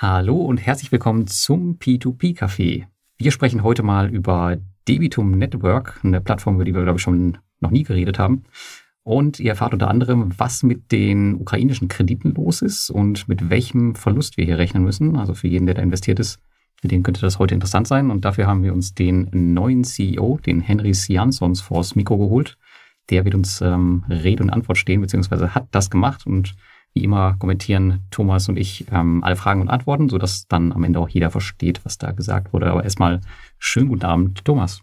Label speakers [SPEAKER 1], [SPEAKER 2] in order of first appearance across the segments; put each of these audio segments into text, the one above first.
[SPEAKER 1] Hallo und herzlich willkommen zum P2P Café. Wir sprechen heute mal über Debitum Network, eine Plattform, über die wir, glaube ich, schon noch nie geredet haben. Und ihr erfahrt unter anderem, was mit den ukrainischen Krediten los ist und mit welchem Verlust wir hier rechnen müssen. Also für jeden, der da investiert ist, für den könnte das heute interessant sein. Und dafür haben wir uns den neuen CEO, den Henry Jansons, vors Mikro geholt. Der wird uns ähm, Rede und Antwort stehen, beziehungsweise hat das gemacht und wie immer kommentieren Thomas und ich ähm, alle Fragen und Antworten, sodass dann am Ende auch jeder versteht, was da gesagt wurde. Aber erstmal schönen guten Abend, Thomas.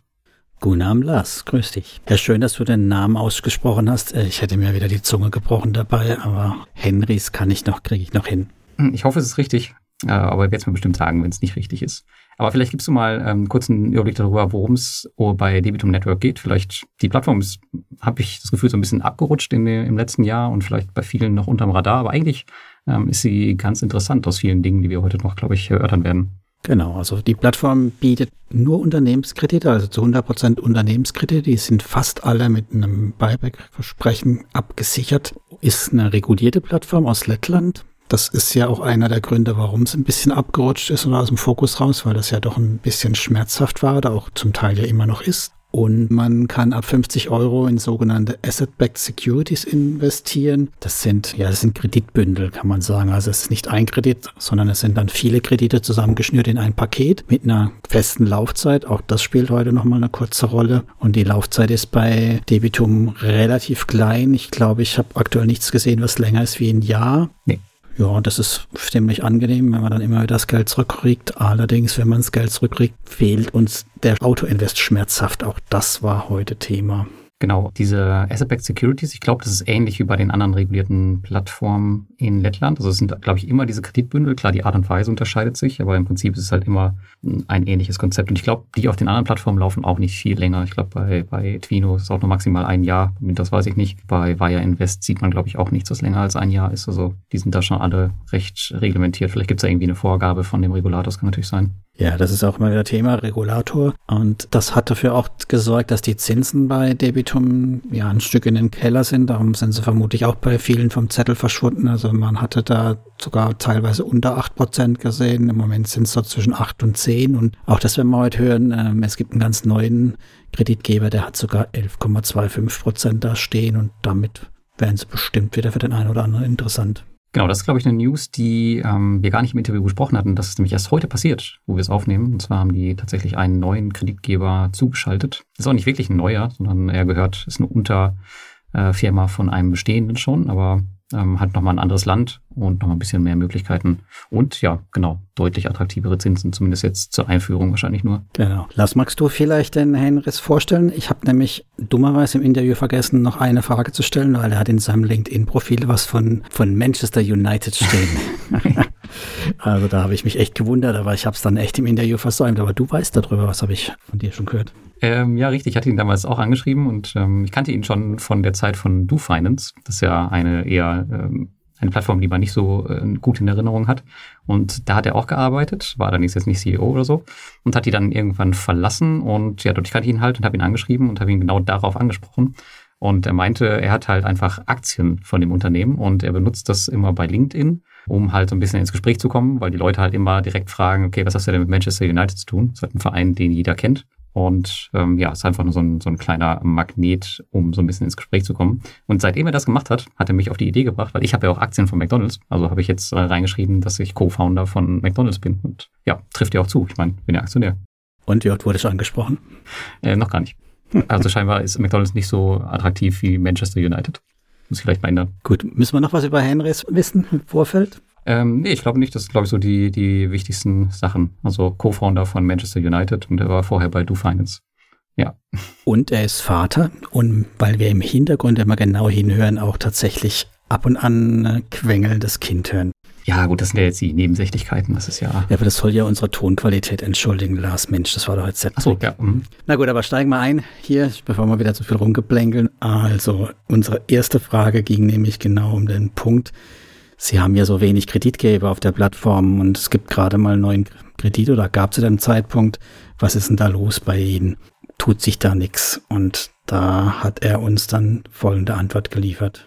[SPEAKER 2] Guten Abend, Lars. Grüß dich. Ja, schön, dass du den Namen ausgesprochen hast. Äh, ich hätte mir wieder die Zunge gebrochen dabei, aber Henrys kann ich noch, kriege ich noch hin.
[SPEAKER 1] Hm, ich hoffe, es ist richtig. Äh, aber ich werde es mir bestimmt sagen, wenn es nicht richtig ist. Aber vielleicht gibst du mal ähm, kurz einen Überblick darüber, worum es bei Debitum Network geht. Vielleicht die Plattform ist, habe ich das Gefühl, so ein bisschen abgerutscht in, im letzten Jahr und vielleicht bei vielen noch unterm Radar. Aber eigentlich ähm, ist sie ganz interessant aus vielen Dingen, die wir heute noch, glaube ich, erörtern werden.
[SPEAKER 2] Genau, also die Plattform bietet nur Unternehmenskredite, also zu 100 Prozent Unternehmenskredite. Die sind fast alle mit einem Buyback-Versprechen abgesichert. Ist eine regulierte Plattform aus Lettland das ist ja auch einer der Gründe, warum es ein bisschen abgerutscht ist oder aus dem Fokus raus, weil das ja doch ein bisschen schmerzhaft war oder auch zum Teil ja immer noch ist. Und man kann ab 50 Euro in sogenannte Asset-Backed Securities investieren. Das sind, ja, das sind Kreditbündel, kann man sagen. Also es ist nicht ein Kredit, sondern es sind dann viele Kredite zusammengeschnürt in ein Paket mit einer festen Laufzeit. Auch das spielt heute nochmal eine kurze Rolle. Und die Laufzeit ist bei Debitum relativ klein. Ich glaube, ich habe aktuell nichts gesehen, was länger ist wie ein Jahr. Nee. Ja, das ist ziemlich angenehm, wenn man dann immer wieder das Geld zurückkriegt. Allerdings, wenn man das Geld zurückkriegt, fehlt uns der Autoinvest schmerzhaft. Auch das war heute Thema.
[SPEAKER 1] Genau, diese Asset-Backed Securities, ich glaube, das ist ähnlich wie bei den anderen regulierten Plattformen in Lettland. Also es sind, glaube ich, immer diese Kreditbündel. Klar, die Art und Weise unterscheidet sich, aber im Prinzip ist es halt immer ein ähnliches Konzept. Und ich glaube, die auf den anderen Plattformen laufen auch nicht viel länger. Ich glaube, bei, bei Twino ist es auch nur maximal ein Jahr. Das weiß ich nicht. Bei Via Invest sieht man, glaube ich, auch nichts, was länger als ein Jahr ist. Also die sind da schon alle recht reglementiert. Vielleicht gibt es da irgendwie eine Vorgabe von dem Regulator, das kann natürlich sein.
[SPEAKER 2] Ja, das ist auch mal wieder Thema Regulator. Und das hat dafür auch gesorgt, dass die Zinsen bei Debitum ja ein Stück in den Keller sind. Darum sind sie vermutlich auch bei vielen vom Zettel verschwunden. Also man hatte da sogar teilweise unter acht Prozent gesehen. Im Moment sind es so zwischen acht und zehn. Und auch das werden wir heute hören. Ähm, es gibt einen ganz neuen Kreditgeber, der hat sogar 11,25 Prozent da stehen. Und damit wären sie bestimmt wieder für den einen oder anderen interessant.
[SPEAKER 1] Genau, das ist, glaube ich, eine News, die ähm, wir gar nicht im Interview besprochen hatten. Das ist nämlich erst heute passiert, wo wir es aufnehmen. Und zwar haben die tatsächlich einen neuen Kreditgeber zugeschaltet. Ist auch nicht wirklich ein neuer, sondern er gehört, ist eine Unterfirma von einem bestehenden schon, aber ähm, hat nochmal ein anderes Land und nochmal ein bisschen mehr Möglichkeiten. Und ja, genau, deutlich attraktivere Zinsen, zumindest jetzt zur Einführung wahrscheinlich nur.
[SPEAKER 2] Genau. Lass, magst du vielleicht den Henris vorstellen? Ich habe nämlich dummerweise im Interview vergessen, noch eine Frage zu stellen, weil er hat in seinem LinkedIn-Profil was von, von Manchester United stehen. also da habe ich mich echt gewundert, aber ich habe es dann echt im Interview versäumt. Aber du weißt darüber, was habe ich von dir schon gehört?
[SPEAKER 1] Ähm, ja, richtig. Ich hatte ihn damals auch angeschrieben und ähm, ich kannte ihn schon von der Zeit von DoFinance. Das ist ja eine eher ähm, eine Plattform, die man nicht so äh, gut in Erinnerung hat. Und da hat er auch gearbeitet, war dann jetzt nicht CEO oder so und hat die dann irgendwann verlassen und ja, dort kannte ich ihn halt und habe ihn angeschrieben und habe ihn genau darauf angesprochen. Und er meinte, er hat halt einfach Aktien von dem Unternehmen und er benutzt das immer bei LinkedIn, um halt so ein bisschen ins Gespräch zu kommen, weil die Leute halt immer direkt fragen, okay, was hast du denn mit Manchester United zu tun? Das ist halt ein Verein, den jeder kennt. Und ähm, ja, es ist einfach nur so ein, so ein kleiner Magnet, um so ein bisschen ins Gespräch zu kommen. Und seitdem er das gemacht hat, hat er mich auf die Idee gebracht, weil ich habe ja auch Aktien von McDonalds. Also habe ich jetzt äh, reingeschrieben, dass ich Co-Founder von McDonalds bin. Und ja, trifft ja auch zu. Ich meine, bin ja Aktionär.
[SPEAKER 2] Und wie oft wurde schon angesprochen?
[SPEAKER 1] Äh, noch gar nicht. Also scheinbar ist McDonalds nicht so attraktiv wie Manchester United. Muss ich vielleicht mal ändern.
[SPEAKER 2] Gut, müssen wir noch was über Henrys wissen im Vorfeld?
[SPEAKER 1] Ähm, nee, ich glaube nicht. Das sind, glaube ich, so die, die wichtigsten Sachen. Also Co-Founder von Manchester United und er war vorher bei Do Finance. Ja.
[SPEAKER 2] Und er ist Vater und weil wir im Hintergrund immer genau hinhören, auch tatsächlich ab und an äh, quengelndes Kind hören.
[SPEAKER 1] Ja, gut, das sind ja jetzt die Nebensächlichkeiten, das ist ja.
[SPEAKER 2] Ja, aber das soll ja unsere Tonqualität entschuldigen, Lars. Mensch, das war doch jetzt sehr
[SPEAKER 1] Ach so, ja. Mhm.
[SPEAKER 2] Na gut, aber steigen wir ein hier, bevor wir wieder zu viel rumgeplänkeln. Also, unsere erste Frage ging nämlich genau um den Punkt, Sie haben ja so wenig Kreditgeber auf der Plattform und es gibt gerade mal einen neuen Kredit oder gab es zu dem Zeitpunkt. Was ist denn da los bei Ihnen? Tut sich da nichts? Und da hat er uns dann folgende Antwort geliefert.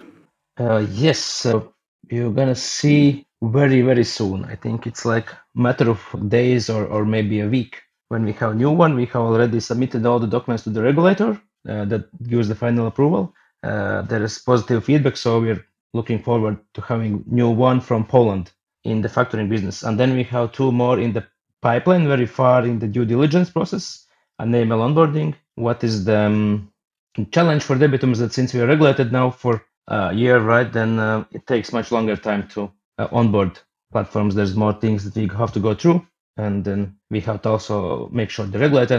[SPEAKER 3] Uh, yes, so you're gonna see very, very soon. I think it's like matter of days or, or maybe a week. When we have a new one, we have already submitted all the documents to the regulator uh, that gives the final approval. Uh, there is positive feedback, so we're looking forward to having new one from Poland in the factoring business. And then we have two more in the pipeline, very far in the due diligence process, and AML onboarding. What is the um, challenge for Debitum is that since we are regulated now for a year, right, then uh, it takes much longer time to uh, onboard platforms. There's more things that we have to go through, and then we have to also make sure the regulator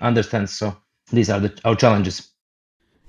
[SPEAKER 3] understands. So these are the, our challenges.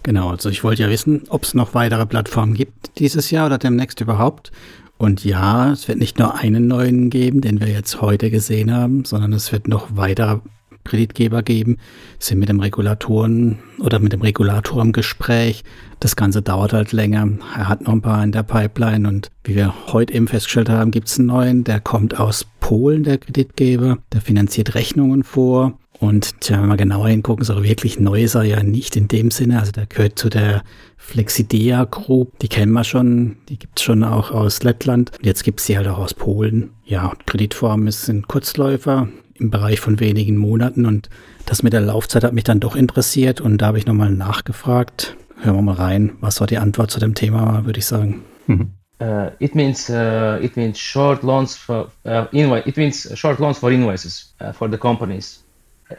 [SPEAKER 2] Genau, also ich wollte ja wissen, ob es noch weitere Plattformen gibt dieses Jahr oder demnächst überhaupt. Und ja, es wird nicht nur einen neuen geben, den wir jetzt heute gesehen haben, sondern es wird noch weitere Kreditgeber geben, sind mit dem Regulatoren oder mit dem Regulator im Gespräch. Das Ganze dauert halt länger. Er hat noch ein paar in der Pipeline und wie wir heute eben festgestellt haben, gibt es einen neuen, der kommt aus Polen, der Kreditgeber, der finanziert Rechnungen vor und tja, wenn wir genauer hingucken, so wirklich neu ist er ja nicht in dem Sinne. Also der gehört zu der Flexidea Group. Die kennen wir schon. Die gibt es schon auch aus Lettland. Und jetzt gibt es sie halt auch aus Polen. Ja, Kreditform ist ein Kurzläufer im Bereich von wenigen Monaten. Und das mit der Laufzeit hat mich dann doch interessiert. Und da habe ich nochmal nachgefragt. Hören wir mal rein, was war die Antwort zu dem Thema, würde ich sagen. Mhm.
[SPEAKER 3] Uh, it means uh, it means short loans for uh, invoice. It means short loans for invoices uh, for the companies.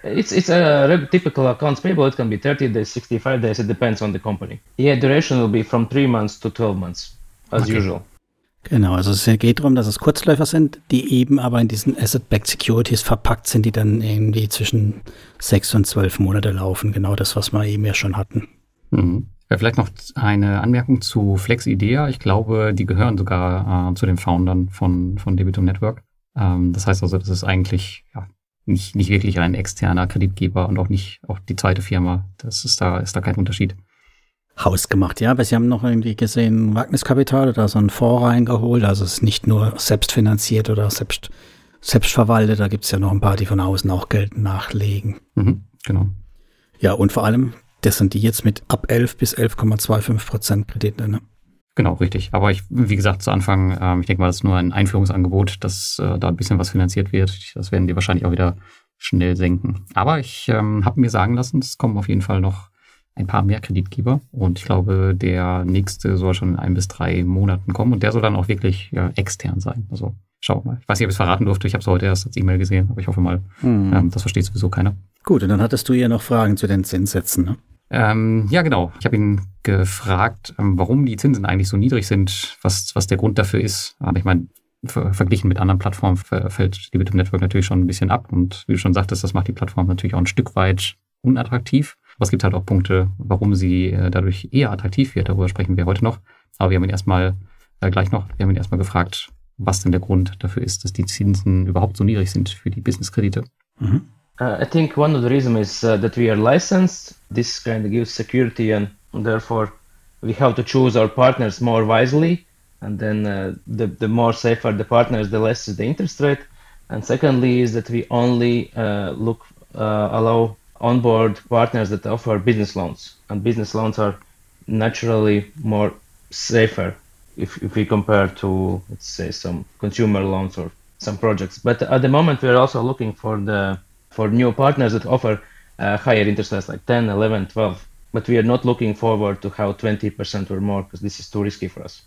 [SPEAKER 3] It's it's a typical accounts payable. It can be 30 days, 65 days. It depends on the company. Yeah, duration will be from three months to 12 months, as okay. usual.
[SPEAKER 2] Genau, also es geht darum, dass es Kurzläufer sind, die eben aber in diesen Asset-Backed Securities verpackt sind, die dann irgendwie zwischen sechs und zwölf Monate laufen. Genau das, was wir eben ja schon hatten.
[SPEAKER 1] Mhm. Vielleicht noch eine Anmerkung zu FlexIdea. Ich glaube, die gehören sogar äh, zu den Foundern von, von Debitum Network. Ähm, das heißt also, das ist eigentlich ja, nicht, nicht wirklich ein externer Kreditgeber und auch nicht auch die zweite Firma. Das ist da, ist da kein Unterschied.
[SPEAKER 2] Hausgemacht, ja, aber Sie haben noch irgendwie gesehen, Wagniskapital oder so einen Fonds reingeholt. Also es ist nicht nur selbstfinanziert oder selbst, selbstverwaltet, da gibt es ja noch ein paar, die von außen auch Geld nachlegen.
[SPEAKER 1] Mhm, genau.
[SPEAKER 2] Ja, und vor allem, das sind die jetzt mit ab 11 bis 11,25 Prozent Kredite, ne?
[SPEAKER 1] Genau, richtig. Aber ich, wie gesagt, zu Anfang, ähm, ich denke mal, das ist nur ein Einführungsangebot, dass äh, da ein bisschen was finanziert wird. Das werden die wahrscheinlich auch wieder schnell senken. Aber ich ähm, habe mir sagen lassen, es kommen auf jeden Fall noch ein paar mehr Kreditgeber. Und ich glaube, der nächste soll schon in ein bis drei Monaten kommen. Und der soll dann auch wirklich ja, extern sein. Also schau mal. Ich weiß nicht, ob ich es verraten durfte. Ich habe es heute erst als E-Mail gesehen, aber ich hoffe mal, mhm. ähm, das versteht sowieso keiner.
[SPEAKER 2] Gut, und dann hattest du ja noch Fragen zu den Zinssätzen, ne?
[SPEAKER 1] Ähm, ja, genau. Ich habe ihn gefragt, ähm, warum die Zinsen eigentlich so niedrig sind, was, was der Grund dafür ist. Aber ich meine, ver verglichen mit anderen Plattformen fällt die Bitum Network natürlich schon ein bisschen ab. Und wie du schon sagtest, das macht die Plattform natürlich auch ein Stück weit unattraktiv. Aber es gibt halt auch Punkte, warum sie äh, dadurch eher attraktiv wird. Darüber sprechen wir heute noch. Aber wir haben ihn erstmal äh, gleich noch, wir haben ihn erstmal gefragt, was denn der Grund dafür ist, dass die Zinsen überhaupt so niedrig sind für die Businesskredite. Mhm.
[SPEAKER 3] Uh, I think one of the reasons is uh, that we are licensed. This kind of gives security, and therefore we have to choose our partners more wisely. And then uh, the the more safer the partners, the less is the interest rate. And secondly, is that we only uh, look uh, allow onboard partners that offer business loans, and business loans are naturally more safer if if we compare to let's say some consumer loans or some projects. But at the moment, we are also looking for the for new partners that offer uh, higher interest rates like 10, 11, 12. But we are not looking forward to have 20% or more because this is too risky for us.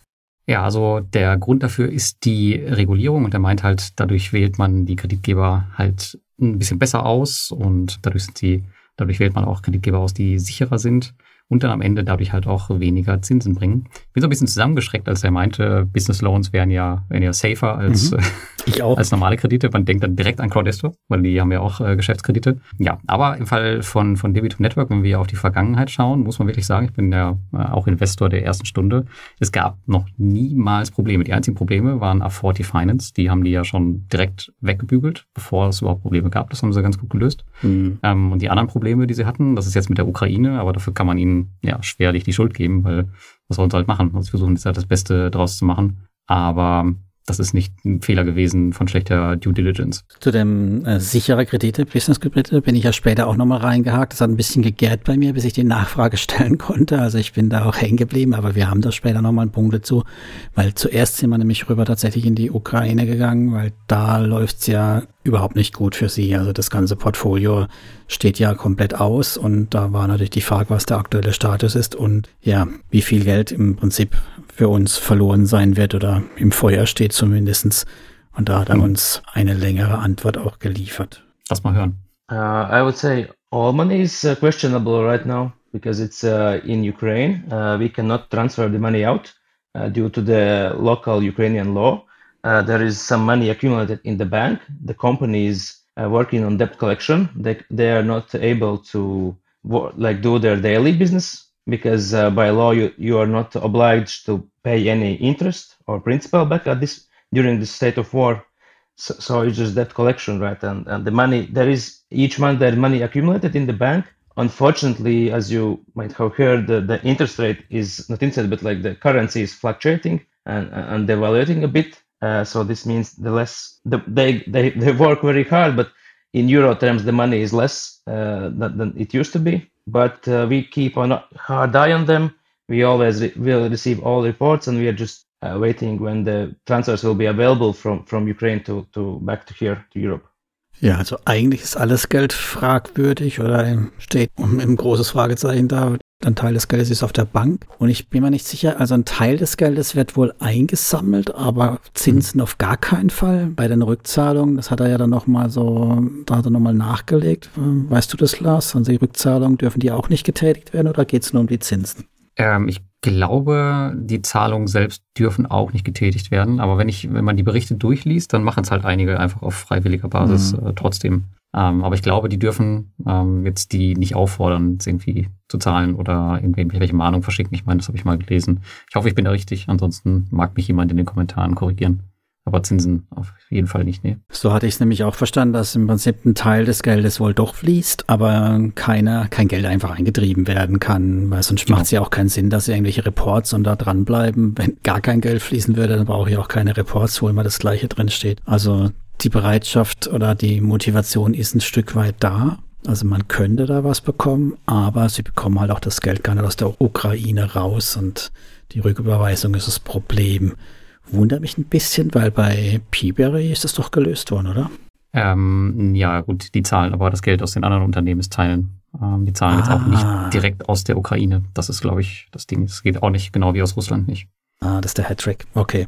[SPEAKER 1] Ja, also der Grund dafür ist die Regulierung und er meint halt, dadurch wählt man die Kreditgeber halt ein bisschen besser aus und dadurch sind sie, dadurch wählt man auch Kreditgeber aus, die sicherer sind und dann am Ende dadurch halt auch weniger Zinsen bringen. Ich bin so ein bisschen zusammengeschreckt, als er meinte, Business Loans wären ja, wären ja safer als, mhm. äh, als normale Kredite. Man denkt dann direkt an Crowdesto, weil die haben ja auch äh, Geschäftskredite. Ja, aber im Fall von, von Debitum Network, wenn wir auf die Vergangenheit schauen, muss man wirklich sagen, ich bin ja äh, auch Investor der ersten Stunde. Es gab noch niemals Probleme. Die einzigen Probleme waren A40 Finance. Die haben die ja schon direkt weggebügelt, bevor es überhaupt Probleme gab. Das haben sie ganz gut gelöst. Mhm. Ähm, und die anderen Probleme, die sie hatten, das ist jetzt mit der Ukraine, aber dafür kann man ihnen ja, schwerlich die Schuld geben, weil was sollen sie halt machen? Sie versuchen jetzt halt das Beste draus zu machen. Aber das ist nicht ein Fehler gewesen von schlechter Due Diligence.
[SPEAKER 2] Zu dem äh, sichere Kredite, Business Kredite, bin ich ja später auch nochmal reingehakt. Das hat ein bisschen gegärt bei mir, bis ich die Nachfrage stellen konnte. Also ich bin da auch hängen geblieben, aber wir haben da später nochmal einen Punkt dazu, weil zuerst sind wir nämlich rüber tatsächlich in die Ukraine gegangen, weil da läuft's ja überhaupt nicht gut für sie. Also das ganze Portfolio steht ja komplett aus und da war natürlich die Frage, was der aktuelle Status ist und ja, wie viel Geld im Prinzip für uns verloren sein wird oder im Feuer steht zumindestens. Und da hat er uns eine längere Antwort auch geliefert.
[SPEAKER 1] Lass mal hören.
[SPEAKER 3] Uh, I would say all money is uh, questionable right now because it's uh, in Ukraine. Uh, we cannot transfer the money out uh, due to the local Ukrainian law. Uh, there is some money accumulated in the bank. The company is working on debt collection. They, they are not able to like do their daily business because uh, by law you, you are not obliged to pay any interest or principal back at this during the state of war. So, so it's just debt collection, right? And, and the money there is each month there money accumulated in the bank. Unfortunately, as you might have heard, the, the interest rate is not interest, but like the currency is fluctuating and, and devaluating a bit. Uh, so this means the less the, they, they they work very hard, but in euro terms the money is less uh, than, than it used to be but uh, we keep on hard eye on them. We always re- will receive all reports, and we are just uh, waiting when the transfers will be available from from Ukraine to to back to here to Europe.
[SPEAKER 2] Ja, also eigentlich ist alles Geld fragwürdig oder steht ein großes Fragezeichen da. Ein Teil des Geldes ist auf der Bank und ich bin mir nicht sicher, also ein Teil des Geldes wird wohl eingesammelt, aber Zinsen auf gar keinen Fall. Bei den Rückzahlungen, das hat er ja dann nochmal so, da hat er nochmal nachgelegt. Weißt du das, Lars? Also die Rückzahlungen dürfen die auch nicht getätigt werden oder geht es nur um die Zinsen?
[SPEAKER 1] Ähm, ich glaube, die Zahlungen selbst dürfen auch nicht getätigt werden. Aber wenn ich, wenn man die Berichte durchliest, dann machen es halt einige einfach auf freiwilliger Basis mhm. äh, trotzdem. Ähm, aber ich glaube, die dürfen ähm, jetzt die nicht auffordern, irgendwie zu zahlen oder irgendwelche Mahnungen verschicken. Ich meine, das habe ich mal gelesen. Ich hoffe, ich bin da richtig. Ansonsten mag mich jemand in den Kommentaren korrigieren. Aber Zinsen auf jeden Fall nicht, nee.
[SPEAKER 2] So hatte ich es nämlich auch verstanden, dass im Prinzip ein Teil des Geldes wohl doch fließt, aber keiner, kein Geld einfach eingetrieben werden kann, weil sonst genau. macht es ja auch keinen Sinn, dass irgendwelche Reports und da dranbleiben. Wenn gar kein Geld fließen würde, dann brauche ich auch keine Reports, wo immer das Gleiche drin steht. Also die Bereitschaft oder die Motivation ist ein Stück weit da. Also man könnte da was bekommen, aber sie bekommen halt auch das Geld gar nicht aus der Ukraine raus und die Rücküberweisung ist das Problem. Wundert mich ein bisschen, weil bei Peaberry ist das doch gelöst worden, oder?
[SPEAKER 1] Ähm, ja, gut, die zahlen aber das Geld aus den anderen Unternehmensteilen. Ähm, die zahlen ah. jetzt auch nicht ah. direkt aus der Ukraine. Das ist, glaube ich, das Ding. Es geht auch nicht genau wie aus Russland nicht.
[SPEAKER 2] Ah, das ist der Hattrick. Okay.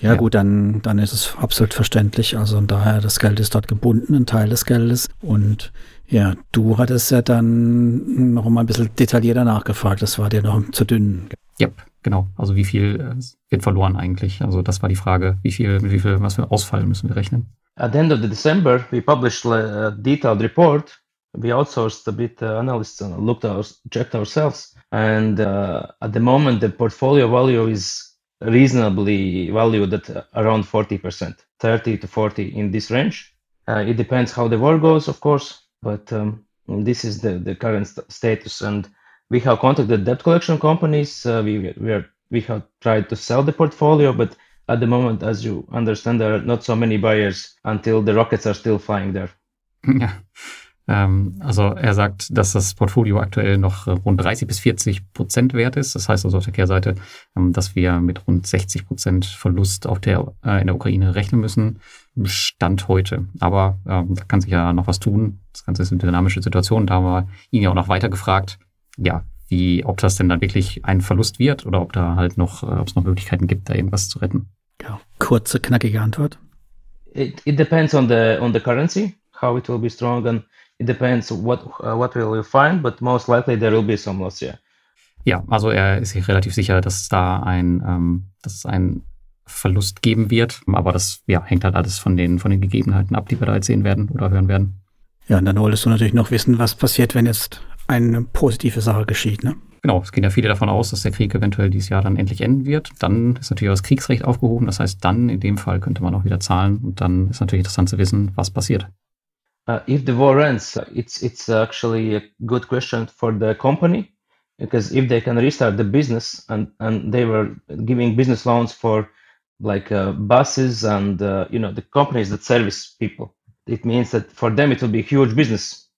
[SPEAKER 2] Ja, ja, gut, dann, dann ist es absolut verständlich. Also und daher, das Geld ist dort gebunden, ein Teil des Geldes. Und ja, du hattest ja dann noch mal ein bisschen detaillierter nachgefragt. Das war dir noch zu dünn.
[SPEAKER 1] Yep, genau. Also wie viel äh, wird verloren eigentlich? Also das war die Frage. Wie viel, mit wie viel, was für Ausfall müssen wir rechnen?
[SPEAKER 3] At the end of the December, we published a detailed report. We outsourced a bit uh, analysts and looked our, checked ourselves. And uh, at the moment, the portfolio value is reasonably valued at around 40%, 30 to 40 in this range. Uh, it depends how the war goes, of course, but um, this is the, the current st- status. And we have contacted debt collection companies. Uh, we, we, are, we have tried to sell the portfolio, but at the moment, as you understand, there are not so many buyers until the rockets are still flying there.
[SPEAKER 1] Yeah. Ähm, also er sagt, dass das Portfolio aktuell noch rund 30 bis 40 Prozent wert ist. Das heißt also auf der Kehrseite, ähm, dass wir mit rund 60 Prozent Verlust auf der, äh, in der Ukraine rechnen müssen. Stand heute. Aber ähm, da kann sich ja noch was tun. Das Ganze ist eine dynamische Situation. Da haben wir ihn ja auch noch weiter gefragt, ja, wie, ob das denn dann wirklich ein Verlust wird oder ob da halt noch, äh, ob es noch Möglichkeiten gibt, da irgendwas zu retten.
[SPEAKER 2] Ja, kurze, knackige Antwort.
[SPEAKER 3] It, it depends on the on the currency, how it will be strong and it depends what uh, what will you find, but most likely there will be some loss, yeah.
[SPEAKER 1] Ja, also er ist sich relativ sicher, dass es da ein, ähm, dass es einen Verlust geben wird, aber das ja, hängt halt alles von den, von den Gegebenheiten ab, die wir da jetzt sehen werden oder hören werden.
[SPEAKER 2] Ja, und dann wolltest du natürlich noch wissen, was passiert, wenn jetzt eine positive Sache geschieht, ne?
[SPEAKER 1] Genau, es gehen ja viele davon aus, dass der Krieg eventuell dieses Jahr dann endlich enden wird. Dann ist natürlich auch das Kriegsrecht aufgehoben. Das heißt, dann in dem Fall könnte man auch wieder zahlen. Und dann ist natürlich interessant zu wissen, was passiert.
[SPEAKER 3] Uh, if the war ends, it's it's actually a good question for the company because if they can restart the business and and they were giving business loans for like uh, buses and uh, you know the companies that service people. It means that for them it will be a huge business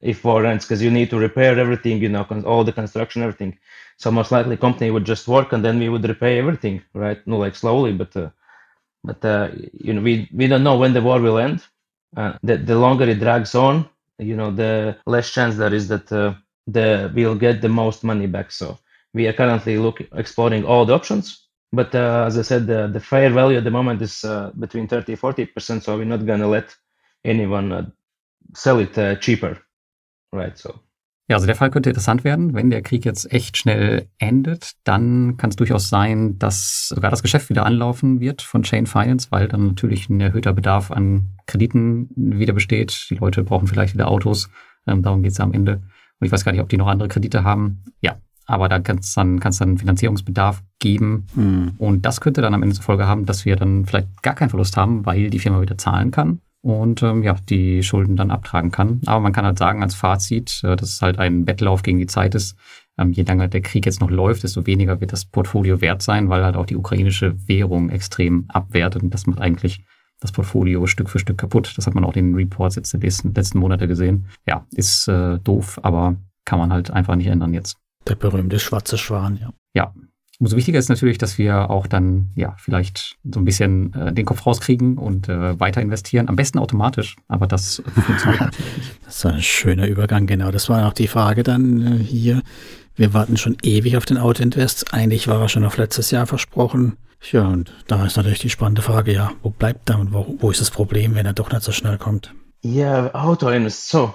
[SPEAKER 3] if war ends because you need to repair everything, you know, all the construction, everything. So most likely company would just work and then we would repay everything, right? No, like slowly, but uh, but uh, you know we we don't know when the war will end. Uh, the the longer it drags on, you know, the less chance there is that uh, the we'll get the most money back. So we are currently looking exploring all the options. But uh, as I said, the, the fair value at the moment is uh, between 30 40 percent. So we're not gonna let anyone uh, sell it uh, cheaper, right? So
[SPEAKER 1] Ja, also der Fall könnte interessant werden. Wenn der Krieg jetzt echt schnell endet, dann kann es durchaus sein, dass sogar das Geschäft wieder anlaufen wird von Chain Finance, weil dann natürlich ein erhöhter Bedarf an Krediten wieder besteht. Die Leute brauchen vielleicht wieder Autos. Ähm, darum geht es ja am Ende. Und ich weiß gar nicht, ob die noch andere Kredite haben. Ja, aber da kann es dann, kann's dann Finanzierungsbedarf geben. Hm. Und das könnte dann am Ende zur Folge haben, dass wir dann vielleicht gar keinen Verlust haben, weil die Firma wieder zahlen kann und ähm, ja, die Schulden dann abtragen kann. Aber man kann halt sagen als Fazit, äh, dass es halt ein Wettlauf gegen die Zeit ist. Ähm, je länger der Krieg jetzt noch läuft, desto weniger wird das Portfolio wert sein, weil halt auch die ukrainische Währung extrem abwertet und das macht eigentlich das Portfolio Stück für Stück kaputt. Das hat man auch in den Reports jetzt der letzten, letzten Monate gesehen. Ja, ist äh, doof, aber kann man halt einfach nicht ändern jetzt.
[SPEAKER 2] Der berühmte schwarze Schwan, ja.
[SPEAKER 1] Ja, Umso wichtiger ist natürlich, dass wir auch dann ja vielleicht so ein bisschen äh, den Kopf rauskriegen und äh, weiter investieren. Am besten automatisch, aber das funktioniert
[SPEAKER 2] Das ist ein schöner Übergang, genau. Das war auch die Frage dann äh, hier. Wir warten schon ewig auf den Auto-Invest. Eigentlich war er schon auf letztes Jahr versprochen. Ja, und da ist natürlich die spannende Frage, ja, wo bleibt er und wo, wo ist das Problem, wenn er doch nicht so schnell kommt?
[SPEAKER 3] Yeah, Auto-Invest. So,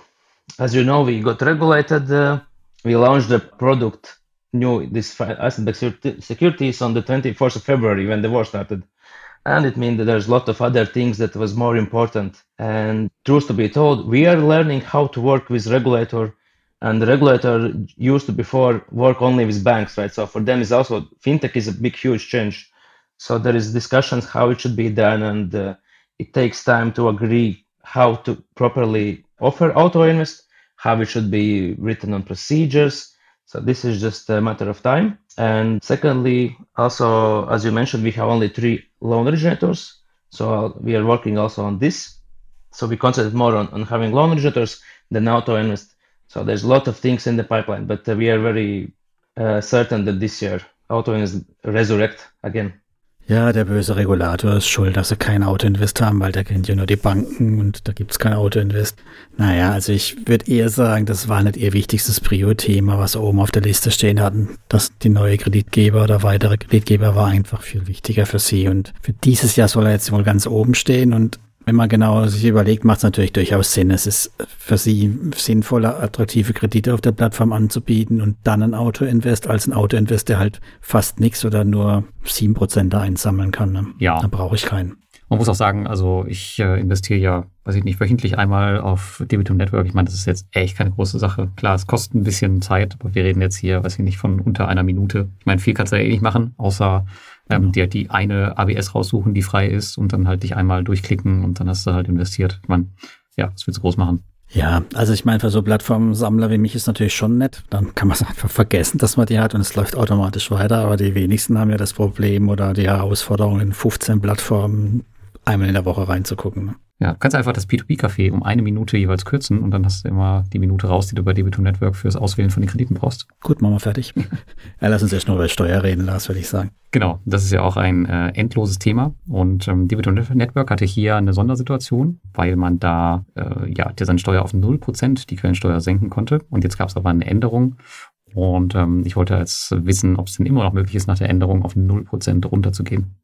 [SPEAKER 3] as you know, we got regulated. Uh, we launched the product knew this asset-backed securities on the 24th of February when the war started. And it means that there's a lot of other things that was more important. And truth to be told, we are learning how to work with regulator. And the regulator used to before work only with banks, right? So for them is also fintech is a big, huge change. So there is discussions how it should be done, and uh, it takes time to agree how to properly offer auto invest, how it should be written on procedures, so this is just a matter of time. And secondly, also, as you mentioned, we have only three loan originators. So we are working also on this. So we concentrate more on, on having loan originators than auto invest. So there's a lot of things in the pipeline, but uh, we are very uh, certain that this year auto invest resurrect again.
[SPEAKER 2] Ja, der böse Regulator ist schuld, dass sie kein Autoinvest haben, weil der kennt ja nur die Banken und da gibt's kein Autoinvest. Naja, also ich würde eher sagen, das war nicht ihr wichtigstes Prio-Thema, was oben auf der Liste stehen hatten. Dass die neue Kreditgeber oder weitere Kreditgeber war einfach viel wichtiger für sie. Und für dieses Jahr soll er jetzt wohl ganz oben stehen und wenn man genau sich überlegt, macht es natürlich durchaus Sinn. Es ist für Sie sinnvoller, attraktive Kredite auf der Plattform anzubieten und dann ein Auto-Invest als ein Auto-Invest, der halt fast nichts oder nur sieben Prozent da einsammeln kann. Ne?
[SPEAKER 1] Ja.
[SPEAKER 2] Da brauche ich keinen.
[SPEAKER 1] Man muss auch sagen, also ich äh, investiere ja, weiß ich nicht, wöchentlich einmal auf Debitum Network. Ich meine, das ist jetzt echt keine große Sache. Klar, es kostet ein bisschen Zeit, aber wir reden jetzt hier, weiß ich nicht, von unter einer Minute. Ich meine, viel kannst du ja eh nicht machen, außer ähm, genau. dir die eine ABS raussuchen, die frei ist und dann halt dich einmal durchklicken und dann hast du halt investiert. Ich meine, ja, das willst du groß machen.
[SPEAKER 2] Ja, also ich meine, für so Plattformsammler wie mich ist natürlich schon nett. Dann kann man es einfach vergessen, dass man die hat und es läuft automatisch weiter. Aber die wenigsten haben ja das Problem oder die Herausforderung, in 15 Plattformen einmal in der Woche reinzugucken.
[SPEAKER 1] Ja, du kannst einfach das P2P-Café um eine Minute jeweils kürzen und dann hast du immer die Minute raus, die du bei Debitum Network fürs Auswählen von den Krediten brauchst.
[SPEAKER 2] Gut, machen wir fertig. ja, lass uns erst nur über Steuer reden, Lars, würde ich sagen.
[SPEAKER 1] Genau, das ist ja auch ein äh, endloses Thema und ähm, Debitum Network hatte hier eine Sondersituation, weil man da äh, ja seine Steuer auf 0% die Quellensteuer senken konnte und jetzt gab es aber eine Änderung und ähm, ich wollte jetzt wissen, ob es denn immer noch möglich ist, nach der Änderung auf 0% runterzugehen.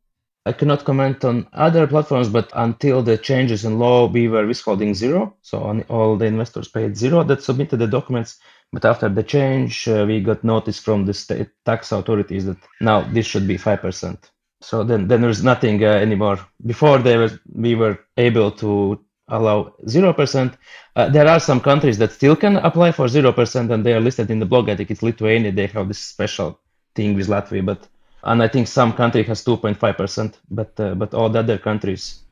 [SPEAKER 3] I cannot comment on other platforms, but until the changes in law, we were withholding zero. So all the investors paid zero that submitted the documents. But after the change, uh, we got notice from the state tax authorities that now this should be 5%. So then, then there's nothing uh, anymore. Before they were, we were able to allow 0%. Uh, there are some countries that still can apply for 0% and they are listed in the blog. I think it's Lithuania. They have this special thing with Latvia, but and I think some country has 2.5 percent, but uh, but all the other countries,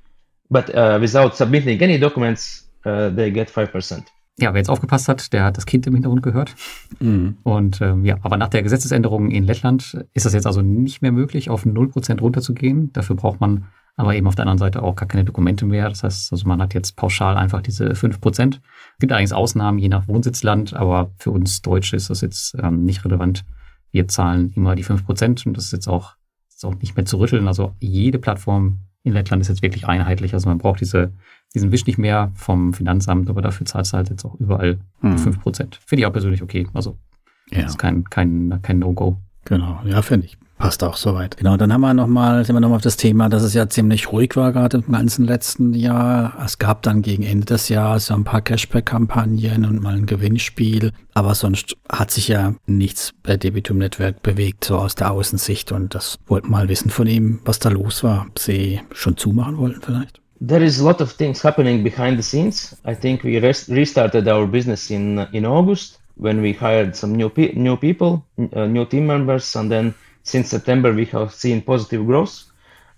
[SPEAKER 3] but uh, without submitting any documents, uh, they get 5 percent.
[SPEAKER 1] ja, wer jetzt aufgepasst hat, der hat das Kind im Hintergrund gehört. Mhm. Und ähm, ja, aber nach der Gesetzesänderung in Lettland ist das jetzt also nicht mehr möglich, auf 0% runterzugehen. Dafür braucht man aber eben auf der anderen Seite auch gar keine Dokumente mehr. Das heißt, also man hat jetzt pauschal einfach diese 5%. Es gibt allerdings Ausnahmen, je nach Wohnsitzland, aber für uns Deutsche ist das jetzt ähm, nicht relevant. Wir zahlen immer die 5% und das ist jetzt auch, ist auch nicht mehr zu rütteln. Also jede Plattform in Lettland ist jetzt wirklich einheitlich. Also man braucht diese, diesen Wisch nicht mehr vom Finanzamt, aber dafür zahlt du halt jetzt auch überall hm. 5%. Finde ich auch persönlich okay. Also ja. das ist kein, kein, kein No-Go.
[SPEAKER 2] Genau, ja, finde ich. Passt auch soweit. Genau, dann haben wir noch mal, sind wir nochmal auf das Thema, dass es ja ziemlich ruhig war gerade im ganzen letzten Jahr. Es gab dann gegen Ende des Jahres so ein paar Cashback-Kampagnen und mal ein Gewinnspiel. Aber sonst hat sich ja nichts bei Debitum Network bewegt, so aus der Außensicht. Und das wollten mal wissen von ihm, was da los war. Ob Sie schon zumachen wollten vielleicht?
[SPEAKER 3] There is a lot of things happening behind the scenes. I think we restarted our business in in August when we hired some new pe new people, uh, new team members, and then since September, we have seen positive growth.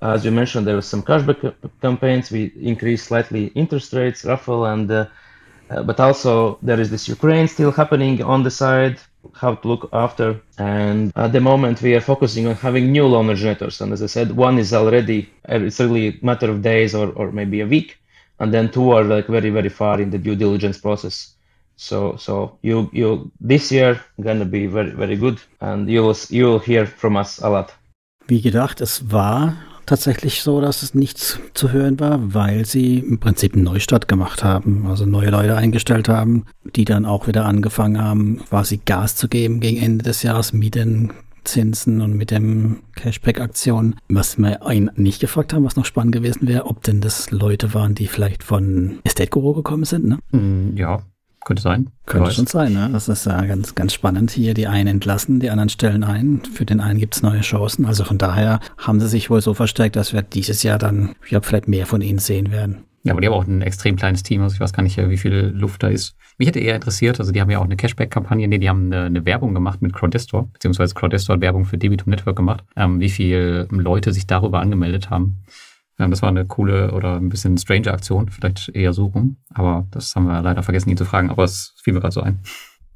[SPEAKER 3] As you mentioned, there were some cashback campaigns. We increased slightly interest rates, raffle, and uh, uh, but also there is this Ukraine still happening on the side. How to look after, and at the moment we are focusing on having new loan originators. And as I said, one is already it's really a matter of days or, or maybe a week, and then two are like very very far in the due diligence process. So so you you this year gonna be very very good and you'll you'll hear from us a lot.
[SPEAKER 2] Wie gedacht, es war tatsächlich so, dass es nichts zu hören war, weil sie im Prinzip einen Neustart gemacht haben, also neue Leute eingestellt haben, die dann auch wieder angefangen haben, quasi Gas zu geben gegen Ende des Jahres mit den Zinsen und mit dem Cashback-Aktion. Was wir einen nicht gefragt haben, was noch spannend gewesen wäre, ob denn das Leute waren, die vielleicht von Estate Guru gekommen sind, ne?
[SPEAKER 1] Mm, ja, könnte sein.
[SPEAKER 2] Könnte schon sein, ne? Das ist ja ganz, ganz spannend hier. Die einen entlassen, die anderen stellen ein. Für den einen gibt es neue Chancen. Also von daher haben sie sich wohl so verstärkt, dass wir dieses Jahr dann, ich glaube, vielleicht mehr von ihnen sehen werden.
[SPEAKER 1] Ja, aber die haben auch ein extrem kleines Team. Also ich weiß gar nicht, wie viel Luft da ist. Mich hätte eher interessiert, also die haben ja auch eine Cashback-Kampagne. Nee, die haben eine, eine, Werbung gemacht mit Crowdestor, beziehungsweise Crowdestor hat Werbung für Debitum Network gemacht. Ähm, wie viele Leute sich darüber angemeldet haben. Das war eine coole oder ein bisschen strange Aktion, vielleicht eher so rum. Aber das haben wir leider vergessen, ihn zu fragen, aber es fiel mir gerade so ein.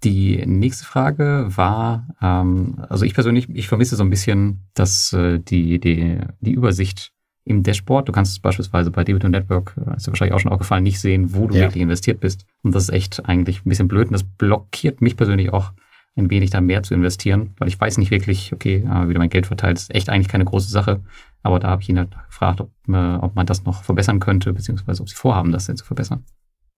[SPEAKER 1] Die nächste Frage war, ähm, also ich persönlich, ich vermisse so ein bisschen, dass äh, die, die, die Übersicht im Dashboard, du kannst beispielsweise bei Debit Network, äh, ist dir wahrscheinlich auch schon aufgefallen, nicht sehen, wo du ja. wirklich investiert bist. Und das ist echt eigentlich ein bisschen blöd und das blockiert mich persönlich auch ein wenig da mehr zu investieren, weil ich weiß nicht wirklich, okay, äh, wie du mein Geld verteilt, ist echt eigentlich keine große Sache. Aber da habe ich ihn halt gefragt, ob, äh, ob man das noch verbessern könnte, beziehungsweise ob sie vorhaben, das denn zu verbessern.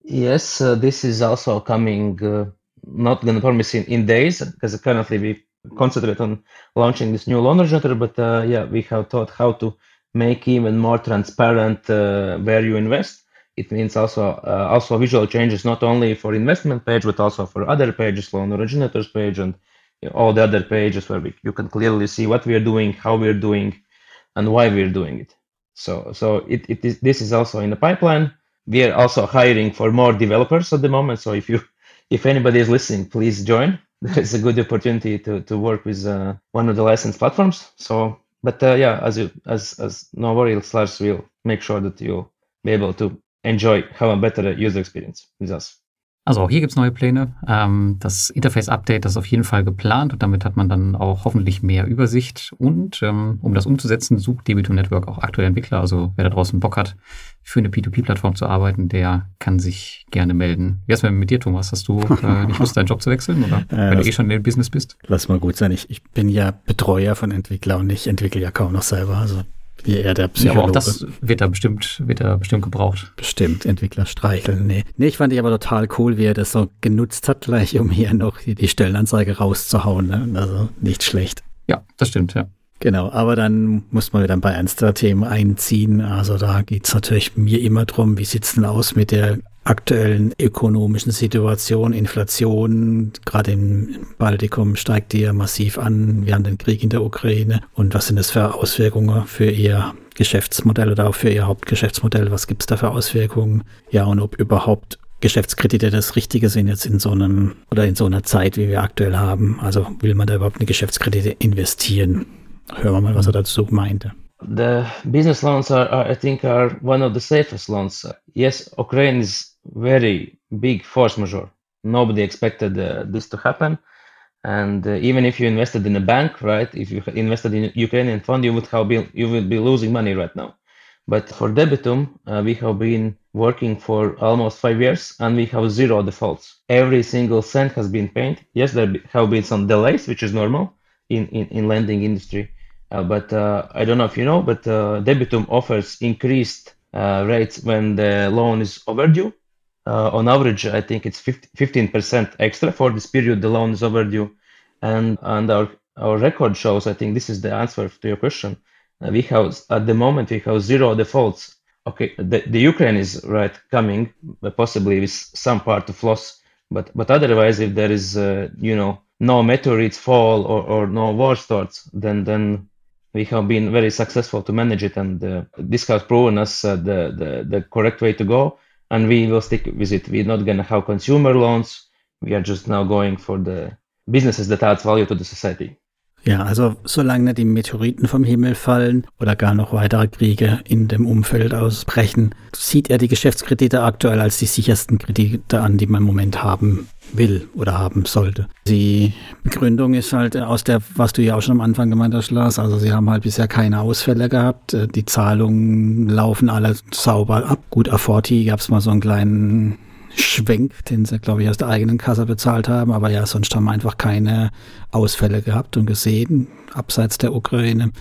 [SPEAKER 3] Yes, uh, this is also coming, uh, not going to promise in, in days, because currently we concentrate on launching this new loan originator, but uh, yeah, we have thought how to make even more transparent uh, where you invest. It means also uh, also visual changes not only for investment page but also for other pages, loan originators page, and you all the other pages where we, you can clearly see what we are doing, how we are doing, and why we're doing it. So, so it, it is, this is also in the pipeline. We are also hiring for more developers at the moment. So if you, if anybody is listening, please join. it's a good opportunity to, to work with uh, one of the licensed platforms. So, but uh, yeah, as you, as, as no worry, Lars will make sure that you'll be able to enjoy, have a better user experience with us.
[SPEAKER 1] Also auch hier gibt's neue Pläne. Ähm, das Interface-Update ist auf jeden Fall geplant und damit hat man dann auch hoffentlich mehr Übersicht. Und ähm, um das umzusetzen, sucht Debito Network auch aktuelle Entwickler. Also wer da draußen Bock hat, für eine P2P-Plattform zu arbeiten, der kann sich gerne melden. Wie ist denn mit dir, Thomas? Hast du äh, nicht Lust, deinen Job zu wechseln? Oder äh, wenn du eh schon in dem Business bist?
[SPEAKER 2] Lass mal gut sein. Ich, ich bin ja Betreuer von Entwicklern und ich entwickle ja kaum noch selber. Also wie eher der Psychologe. Ja, aber auch
[SPEAKER 1] das wird da bestimmt, wird da bestimmt gebraucht.
[SPEAKER 2] Bestimmt, Entwickler streicheln. Nee. nee, ich fand ich aber total cool, wie er das so genutzt hat, gleich um hier noch die, die Stellenanzeige rauszuhauen. Ne? Also nicht schlecht.
[SPEAKER 1] Ja, das stimmt, ja.
[SPEAKER 2] Genau, aber dann muss man wieder bei ernster Themen einziehen. Also da geht's natürlich mir immer drum, wie sieht's denn aus mit der aktuellen ökonomischen Situation, Inflation, gerade im Baltikum steigt die ja massiv an. Wir haben den Krieg in der Ukraine. Und was sind das für Auswirkungen für Ihr Geschäftsmodell oder auch für Ihr Hauptgeschäftsmodell? Was gibt es da für Auswirkungen? Ja, und ob überhaupt Geschäftskredite das Richtige sind jetzt in so einem oder in so einer Zeit, wie wir aktuell haben. Also will man da überhaupt eine Geschäftskredite investieren? Hören wir mal, was er dazu meinte.
[SPEAKER 3] The business loans are, are, I think, are one of the safest loans. Yes, Ukraine is very big force majeure. nobody expected uh, this to happen. And uh, even if you invested in a bank, right? If you invested in Ukrainian fund, you would have been you would be losing money right now. But for Debitum, uh, we have been working for almost five years and we have zero defaults. Every single cent has been paid. Yes, there have been some delays, which is normal in, in, in lending industry. Uh, but uh, I don't know if you know, but uh, Debitum offers increased uh, rates when the loan is overdue. Uh, on average, I think it's 50, 15% extra for this period the loan is overdue. And, and our, our record shows, I think this is the answer to your question. Uh, we have, at the moment, we have zero defaults. Okay, the, the Ukraine is right coming, possibly with some part of loss, but but otherwise, if there is, uh, you know, no meteorites fall or, or no war starts, then then we have been very successful to manage it, and uh, this has proven us uh, the, the the correct way to go and we will stick with it. We're not going to have consumer loans. We are just now going for the businesses that add value to the society.
[SPEAKER 2] Ja, also solange die Meteoriten vom Himmel fallen oder gar noch weitere Kriege in dem Umfeld ausbrechen, sieht er die Geschäftskredite aktuell als die sichersten Kredite an, die man im Moment haben will oder haben sollte. Die Begründung ist halt aus der, was du ja auch schon am Anfang gemeint hast, Lars, also sie haben halt bisher keine Ausfälle gehabt, die Zahlungen laufen alle sauber ab. Gut, Aforti gab es mal so einen kleinen Schwenk, den sie, glaube ich, aus der eigenen Kasse bezahlt haben. Aber ja, sonst haben wir einfach keine Ausfälle gehabt und gesehen, abseits der Ukraine.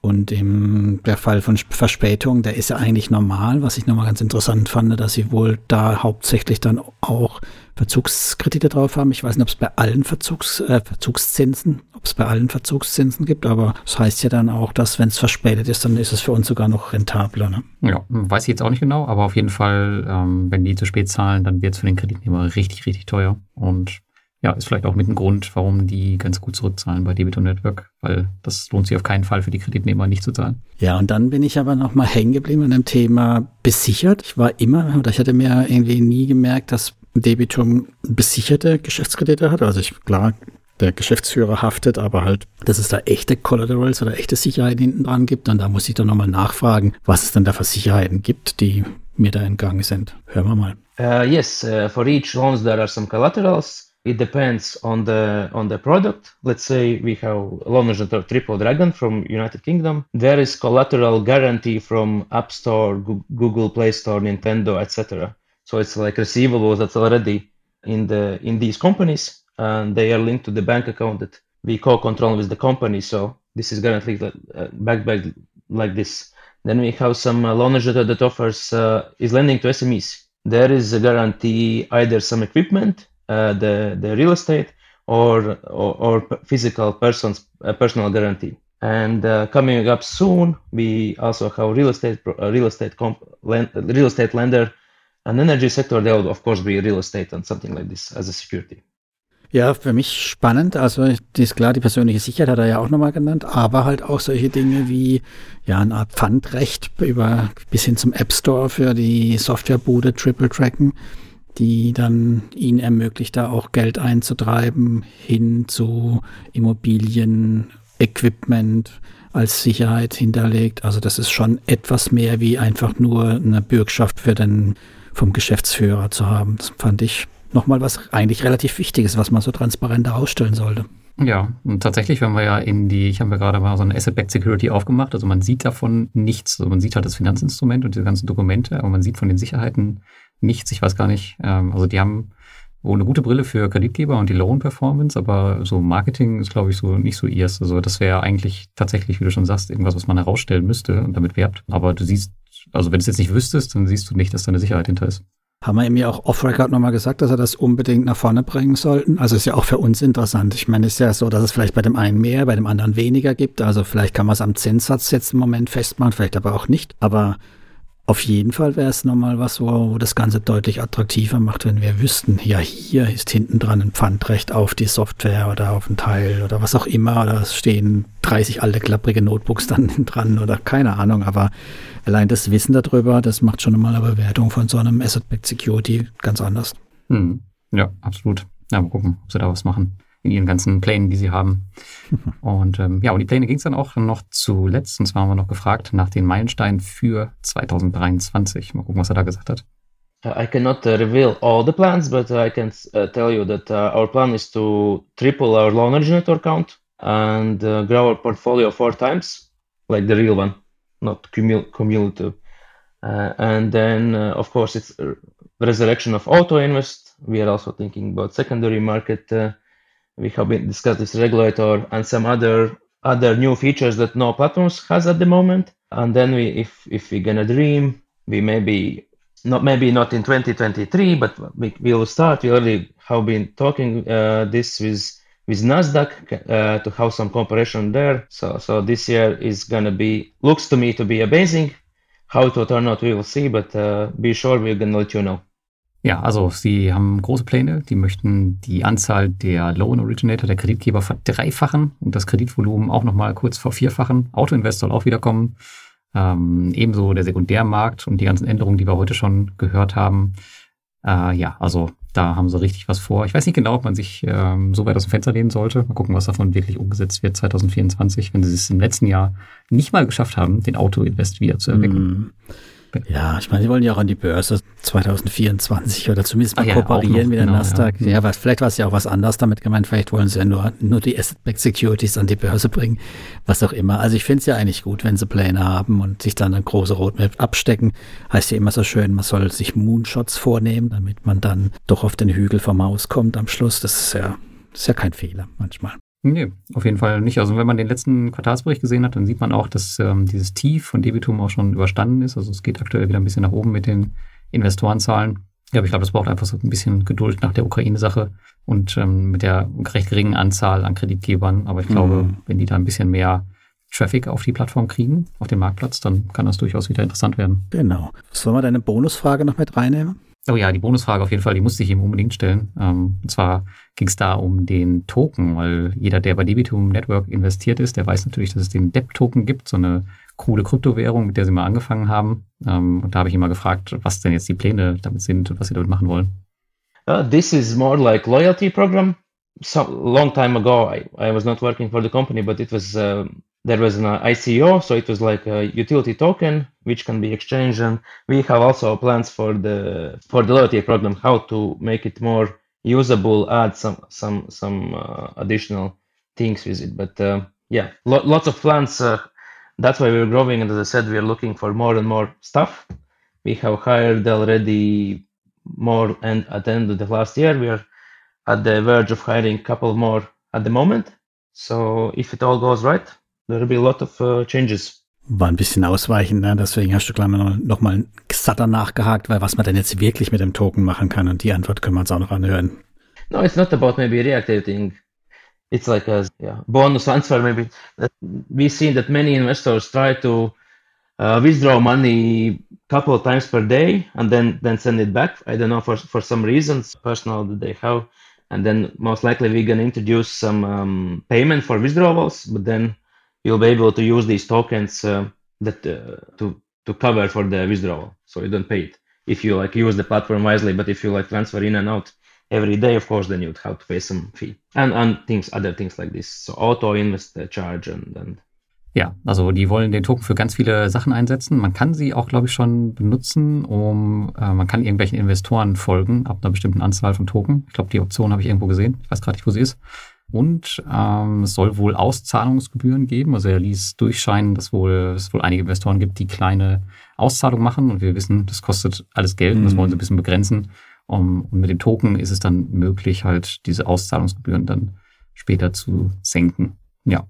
[SPEAKER 2] Und im, der Fall von Verspätung, der ist ja eigentlich normal, was ich nochmal ganz interessant fand, dass sie wohl da hauptsächlich dann auch Verzugskredite drauf haben. Ich weiß nicht, ob es bei allen Verzugs, äh, Verzugszinsen, ob es bei allen Verzugszinsen gibt, aber das heißt ja dann auch, dass wenn es verspätet ist, dann ist es für uns sogar noch rentabler. Ne?
[SPEAKER 1] Ja, weiß ich jetzt auch nicht genau, aber auf jeden Fall, ähm, wenn die zu spät zahlen, dann wird es für den Kreditnehmer richtig, richtig teuer. Und ja, ist vielleicht auch mit ein Grund, warum die ganz gut zurückzahlen bei Debit und Network, weil das lohnt sich auf keinen Fall für die Kreditnehmer nicht zu zahlen.
[SPEAKER 2] Ja, und dann bin ich aber noch mal hängen geblieben an dem Thema besichert. Ich war immer, oder ich hatte mir irgendwie nie gemerkt, dass Debitum besicherte Geschäftskredite hat. Also ich, klar, der Geschäftsführer haftet, aber halt, dass es da echte Collaterals oder echte Sicherheiten hinten dran gibt. Und da muss ich dann nochmal nachfragen, was es denn da für Sicherheiten gibt, die mir da entgangen sind. Hören wir mal.
[SPEAKER 3] Uh, yes, uh, for each loans there are some collaterals. it depends on the on the product. Let's say we have launched a Triple Dragon from United Kingdom. There is collateral guarantee from App Store, Google Play Store, Nintendo, etc. So it's like receivables that's already in the in these companies, and they are linked to the bank account that we co-control with the company. So this is guaranteed uh, back back like this. Then we have some uh, loan that offers uh, is lending to SMEs. There is a guarantee either some equipment uh, the the real estate or or, or physical persons uh, personal guarantee. And uh, coming up soon, we also have real estate real estate comp, land, real estate lender, an energy sector. There will of course be real estate and something like this as a security.
[SPEAKER 2] Ja, für mich spannend. Also die ist klar, die persönliche Sicherheit hat er ja auch nochmal genannt, aber halt auch solche Dinge wie ja eine Art Pfandrecht über bis hin zum App Store für die Softwarebude Triple Tracken die dann ihnen ermöglicht, da auch Geld einzutreiben hin zu Immobilien, Equipment als Sicherheit hinterlegt. Also das ist schon etwas mehr wie einfach nur eine Bürgschaft für den vom Geschäftsführer zu haben. Das fand ich nochmal was eigentlich relativ Wichtiges, was man so transparent herausstellen sollte.
[SPEAKER 1] Ja, und tatsächlich, wenn wir ja in die, ich habe mir gerade mal so eine Asset-Backed Security aufgemacht, also man sieht davon nichts, also man sieht halt das Finanzinstrument und die ganzen Dokumente, aber man sieht von den Sicherheiten nichts, ich weiß gar nicht. Ähm, also die haben wohl eine gute Brille für Kreditgeber und die Loan-Performance, aber so Marketing ist, glaube ich, so nicht so ihrs. Also das wäre eigentlich tatsächlich, wie du schon sagst, irgendwas, was man herausstellen müsste und damit werbt. Aber du siehst, also wenn du es jetzt nicht wüsstest, dann siehst du nicht, dass da eine Sicherheit hinter ist.
[SPEAKER 2] Haben wir ihm ja auch off-record nochmal gesagt, dass er das unbedingt nach vorne bringen sollten. Also ist ja auch für uns interessant. Ich meine, es ist ja so, dass es vielleicht bei dem einen mehr, bei dem anderen weniger gibt. Also vielleicht kann man es am Zinssatz jetzt im Moment festmachen, vielleicht aber auch nicht. Aber auf jeden Fall wäre es nochmal was, wo, das Ganze deutlich attraktiver macht, wenn wir wüssten, ja, hier ist hinten dran ein Pfandrecht auf die Software oder auf ein Teil oder was auch immer. Oder es stehen 30 alte klapprige Notebooks dann dran oder keine Ahnung. Aber allein das Wissen darüber, das macht schon mal eine Bewertung von so einem Asset-Backed Security ganz anders.
[SPEAKER 1] Hm. Ja, absolut. Ja, mal gucken, ob sie da was machen in ihren ganzen Plänen, die sie haben. Und ähm, ja, und die Pläne ging es dann auch noch zuletzt. Und zwar haben wir noch gefragt nach den Meilensteinen für 2023. Mal gucken, was er da gesagt hat.
[SPEAKER 3] I cannot uh, reveal all the plans, but I can uh, tell you that uh, our plan is to triple our loan originator count and grow our portfolio four times, like the real one, not cumul- cumulative. and then, of course, it's resurrection of auto invest. We are also thinking about secondary market. We have been discussed this regulator and some other other new features that no platforms has at the moment. And then we, if if we're gonna dream, we maybe not maybe not in 2023, but we will start. We already have been talking uh, this with with Nasdaq uh, to have some cooperation there. So so this year is gonna be looks to me to be amazing. How it will turn out, we will see. But uh, be sure we're gonna let you know.
[SPEAKER 1] Ja, also sie haben große Pläne. Die möchten die Anzahl der Loan Originator, der Kreditgeber, verdreifachen und das Kreditvolumen auch nochmal kurz vervierfachen. Autoinvest soll auch wiederkommen. Ähm, ebenso der Sekundärmarkt und die ganzen Änderungen, die wir heute schon gehört haben. Äh, ja, also da haben sie richtig was vor. Ich weiß nicht genau, ob man sich ähm, so weit aus dem Fenster lehnen sollte. Mal gucken, was davon wirklich umgesetzt wird 2024, wenn sie es im letzten Jahr nicht mal geschafft haben, den Auto-Invest wieder zu erwecken. Mm.
[SPEAKER 2] Ja, ich meine, sie wollen ja auch an die Börse 2024 oder zumindest mal ja, kooperieren mit der genau, Nasdaq. Ja, ja was, vielleicht war es ja auch was anderes damit gemeint. Vielleicht wollen sie ja nur, nur die Asset-Backed Securities an die Börse bringen, was auch immer. Also ich finde es ja eigentlich gut, wenn sie Pläne haben und sich dann eine große Roadmap abstecken. Heißt ja immer so schön, man soll sich Moonshots vornehmen, damit man dann doch auf den Hügel vom Haus kommt am Schluss. Das ist ja, das ist ja kein Fehler manchmal.
[SPEAKER 1] Nee, auf jeden Fall nicht. Also wenn man den letzten Quartalsbericht gesehen hat, dann sieht man auch, dass ähm, dieses Tief von Debitum auch schon überstanden ist. Also es geht aktuell wieder ein bisschen nach oben mit den Investorenzahlen. Ja, aber ich glaube, das braucht einfach so ein bisschen Geduld nach der Ukraine-Sache und ähm, mit der recht geringen Anzahl an Kreditgebern. Aber ich glaube, mhm. wenn die da ein bisschen mehr Traffic auf die Plattform kriegen, auf den Marktplatz, dann kann das durchaus wieder interessant werden.
[SPEAKER 2] Genau. Sollen wir deine Bonusfrage noch mit reinnehmen?
[SPEAKER 1] Oh ja, die Bonusfrage auf jeden Fall, die musste ich ihm unbedingt stellen. Ähm, und zwar ging es da um den Token, weil jeder, der bei Debitum Network investiert ist, der weiß natürlich, dass es den DEP-Token gibt, so eine coole Kryptowährung, mit der sie mal angefangen haben. Ähm, und da habe ich ihn mal gefragt, was denn jetzt die Pläne damit sind und was sie damit machen wollen.
[SPEAKER 3] Uh, this is more like loyalty program. So long time ago, I, I was not working for the company, but it was uh, there was an ICO, so it was like a utility token which can be exchanged. And we have also plans for the for the loyalty program how to make it more usable, add some some some uh, additional things with it. But uh, yeah, lo- lots of plans. Uh, that's why we're growing, and as I said, we're looking for more and more stuff. We have hired already more, and at the end of the last year, we are at the verge of hiring a couple more at the moment. So if it all goes right, there'll be a lot of uh, changes.
[SPEAKER 2] War ein bisschen ausweichend, ne? deswegen hast du gleich noch, noch mal satter nachgehakt, weil was man denn jetzt wirklich mit dem Token machen kann und die Antwort können wir uns auch noch anhören.
[SPEAKER 3] No, it's not about maybe reactivating. It's like a yeah, bonus transfer maybe. We've seen that many investors try to uh, withdraw money couple of times per day and then then send it back. I don't know for for some reasons personal that they have, and then most likely we're gonna introduce some um, payment for withdrawals, but then you'll be able to use these tokens uh, that uh, to to cover for the withdrawal, so you don't pay it if you like use the platform wisely. But if you like transfer in and out every day, of course, then you'd have to pay some fee and and things other things like this. So auto invest charge and and
[SPEAKER 1] ja, also die wollen den Token für ganz viele Sachen einsetzen. Man kann sie auch, glaube ich, schon benutzen, um äh, man kann irgendwelchen Investoren folgen ab einer bestimmten Anzahl von Token. Ich glaube, die Option habe ich irgendwo gesehen. Ich weiß gerade nicht, wo sie ist. Und ähm, es soll wohl Auszahlungsgebühren geben. Also er ließ durchscheinen, dass wohl, es wohl einige Investoren gibt, die kleine Auszahlungen machen. Und wir wissen, das kostet alles Geld und das wollen sie ein bisschen begrenzen. Um, und mit dem Token ist es dann möglich, halt diese Auszahlungsgebühren dann später zu senken. Ja.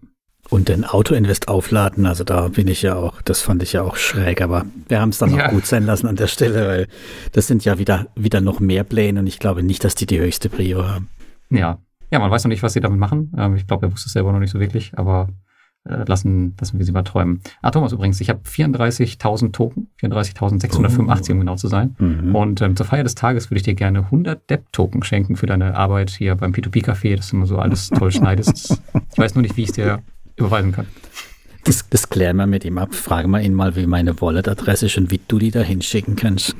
[SPEAKER 2] Und den Autoinvest aufladen, also da bin ich ja auch, das fand ich ja auch schräg, aber wir haben es dann ja. auch gut sein lassen an der Stelle, weil das sind ja wieder, wieder noch mehr Pläne und ich glaube nicht, dass die die höchste Prio haben.
[SPEAKER 1] Ja, ja, man weiß noch nicht, was sie damit machen. Ähm, ich glaube, er wusste es selber noch nicht so wirklich, aber äh, lassen, lassen wir sie mal träumen. Ah, Thomas übrigens, ich habe 34.000 Token, 34.685 um genau zu sein. Mhm. Und ähm, zur Feier des Tages würde ich dir gerne 100 Depp-Token schenken für deine Arbeit hier beim P2P-Café, dass du immer so alles toll schneidest. Ich weiß nur nicht, wie ich es dir überweisen kann.
[SPEAKER 2] Das, das klären wir mit ihm ab. Frage mal ihn mal, wie meine Wallet-Adresse ist und wie du die da hinschicken kannst.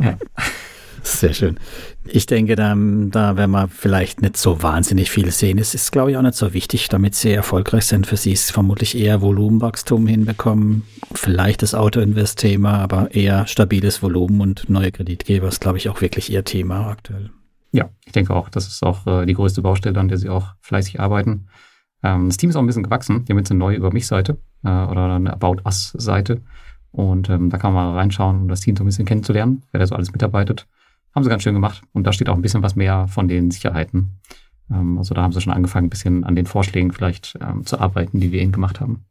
[SPEAKER 2] Ja. Sehr schön. Ich denke, da, da werden wir vielleicht nicht so wahnsinnig viel sehen. Es ist, glaube ich, auch nicht so wichtig, damit sie erfolgreich sind. Für sie ist vermutlich eher Volumenwachstum hinbekommen. Vielleicht das Autoinvest-Thema, aber eher stabiles Volumen und neue Kreditgeber ist, glaube ich, auch wirklich ihr Thema aktuell.
[SPEAKER 1] Ja, ich denke auch, das ist auch äh, die größte Baustelle, an der sie auch fleißig arbeiten. Ähm, das Team ist auch ein bisschen gewachsen. Die haben jetzt eine neue Über mich-Seite äh, oder eine About Us-Seite. Und ähm, da kann man reinschauen, um das Team so ein bisschen kennenzulernen, wer da so alles mitarbeitet. Haben sie ganz schön gemacht. Und da steht auch ein bisschen was mehr von den Sicherheiten. Ähm, also da haben sie schon angefangen, ein bisschen an den Vorschlägen vielleicht ähm, zu arbeiten, die wir ihnen gemacht haben.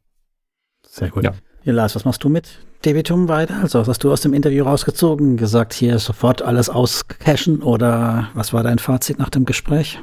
[SPEAKER 2] Sehr gut. Ja. ja, Lars, was machst du mit Debitum weiter? Also was hast du aus dem Interview rausgezogen? Gesagt, hier sofort alles auscashen oder was war dein Fazit nach dem Gespräch?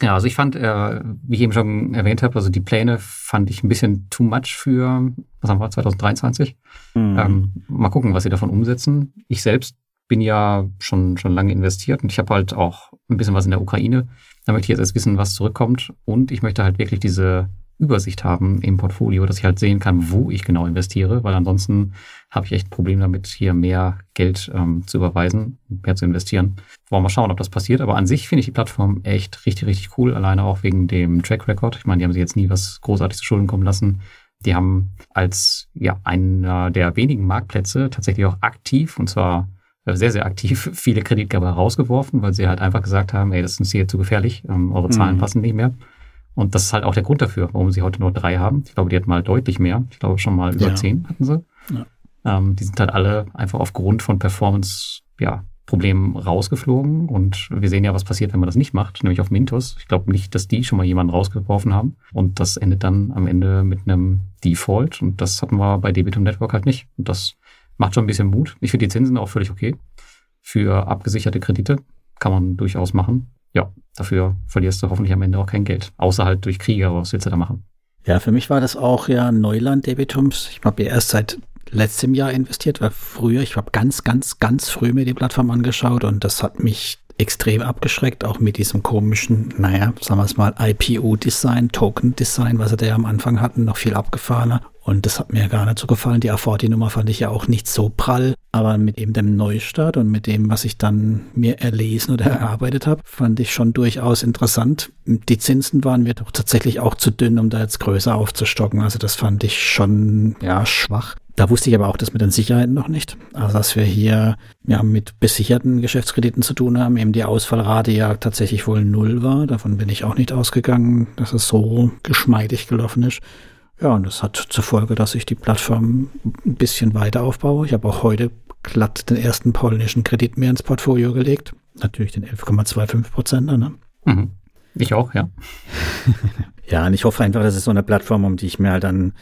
[SPEAKER 1] Ja, also ich fand, äh, wie ich eben schon erwähnt habe, also die Pläne fand ich ein bisschen too much für, was haben wir, 2023. Mhm. Ähm, mal gucken, was sie davon umsetzen. Ich selbst bin ja schon, schon lange investiert und ich habe halt auch ein bisschen was in der Ukraine. Da möchte ich jetzt erst wissen, was zurückkommt. Und ich möchte halt wirklich diese Übersicht haben im Portfolio, dass ich halt sehen kann, wo ich genau investiere, weil ansonsten habe ich echt ein Problem damit, hier mehr Geld ähm, zu überweisen, mehr zu investieren. Wollen wir mal schauen, ob das passiert. Aber an sich finde ich die Plattform echt richtig, richtig cool, alleine auch wegen dem Track Record. Ich meine, die haben sich jetzt nie was großartig zu Schulden kommen lassen. Die haben als ja einer der wenigen Marktplätze tatsächlich auch aktiv und zwar sehr, sehr aktiv viele Kreditgeber rausgeworfen, weil sie halt einfach gesagt haben, ey, das ist uns hier zu gefährlich, ähm, eure Zahlen mhm. passen nicht mehr. Und das ist halt auch der Grund dafür, warum sie heute nur drei haben. Ich glaube, die hatten mal deutlich mehr. Ich glaube, schon mal über ja. zehn hatten sie. Ja. Ähm, die sind halt alle einfach aufgrund von Performance, ja, Problemen rausgeflogen. Und wir sehen ja, was passiert, wenn man das nicht macht, nämlich auf Mintos. Ich glaube nicht, dass die schon mal jemanden rausgeworfen haben. Und das endet dann am Ende mit einem Default. Und das hatten wir bei Debitum Network halt nicht. Und das macht schon ein bisschen Mut. Ich finde die Zinsen auch völlig okay. Für abgesicherte Kredite kann man durchaus machen. Ja, dafür verlierst du hoffentlich am Ende auch kein Geld. Außer halt durch Kriege, was willst du da machen?
[SPEAKER 2] Ja, für mich war das auch ja Neuland Debitums. Ich habe ja erst seit letztem Jahr investiert, weil früher, ich habe ganz, ganz, ganz früh mir die Plattform angeschaut und das hat mich extrem abgeschreckt, auch mit diesem komischen, naja, sagen wir es mal, IPO-Design, Token-Design, was sie da am Anfang hatten, noch viel abgefahrener. Und das hat mir gar nicht so gefallen. Die A40-Nummer fand ich ja auch nicht so prall. Aber mit eben dem Neustart und mit dem, was ich dann mir erlesen oder erarbeitet habe, fand ich schon durchaus interessant. Die Zinsen waren mir doch tatsächlich auch zu dünn, um da jetzt größer aufzustocken. Also das fand ich schon, ja, schwach. Da wusste ich aber auch das mit den Sicherheiten noch nicht. Also dass wir hier ja mit besicherten Geschäftskrediten zu tun haben, eben die Ausfallrate ja tatsächlich wohl null war. Davon bin ich auch nicht ausgegangen, dass es so geschmeidig gelaufen ist. Ja, und das hat zur Folge, dass ich die Plattform ein bisschen weiter aufbaue. Ich habe auch heute glatt den ersten polnischen Kredit mehr ins Portfolio gelegt. Natürlich den 11,25 Prozent. Ne?
[SPEAKER 1] Mhm. Ich auch, ja.
[SPEAKER 2] ja, und ich hoffe einfach, das ist so eine Plattform, um die ich mir halt dann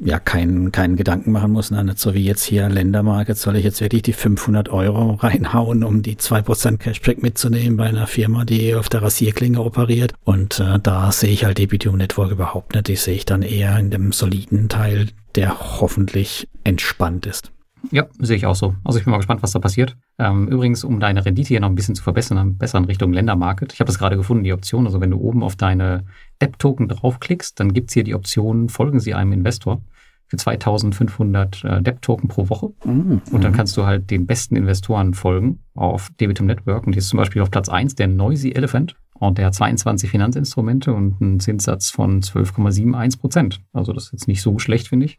[SPEAKER 2] ja keinen, keinen Gedanken machen muss. Ne? Nicht so wie jetzt hier Ländermarket, soll ich jetzt wirklich die 500 Euro reinhauen, um die 2% Cashback mitzunehmen bei einer Firma, die auf der Rasierklinge operiert. Und äh, da sehe ich halt Debitum Network überhaupt nicht. Die sehe ich dann eher in dem soliden Teil, der hoffentlich entspannt ist.
[SPEAKER 1] Ja, sehe ich auch so. Also ich bin mal gespannt, was da passiert. Ähm, übrigens, um deine Rendite hier noch ein bisschen zu verbessern, besser in Richtung Ländermarket. Ich habe das gerade gefunden, die Option. Also wenn du oben auf deine Debt-Token draufklickst, dann gibt's hier die Option, folgen Sie einem Investor für 2500 äh, Debt-Token pro Woche. Mhm. Und dann kannst du halt den besten Investoren folgen auf Debitum Network. Und hier ist zum Beispiel auf Platz 1 der Noisy Elephant. Und der hat 22 Finanzinstrumente und einen Zinssatz von 12,71 Prozent. Also das ist jetzt nicht so schlecht, finde ich.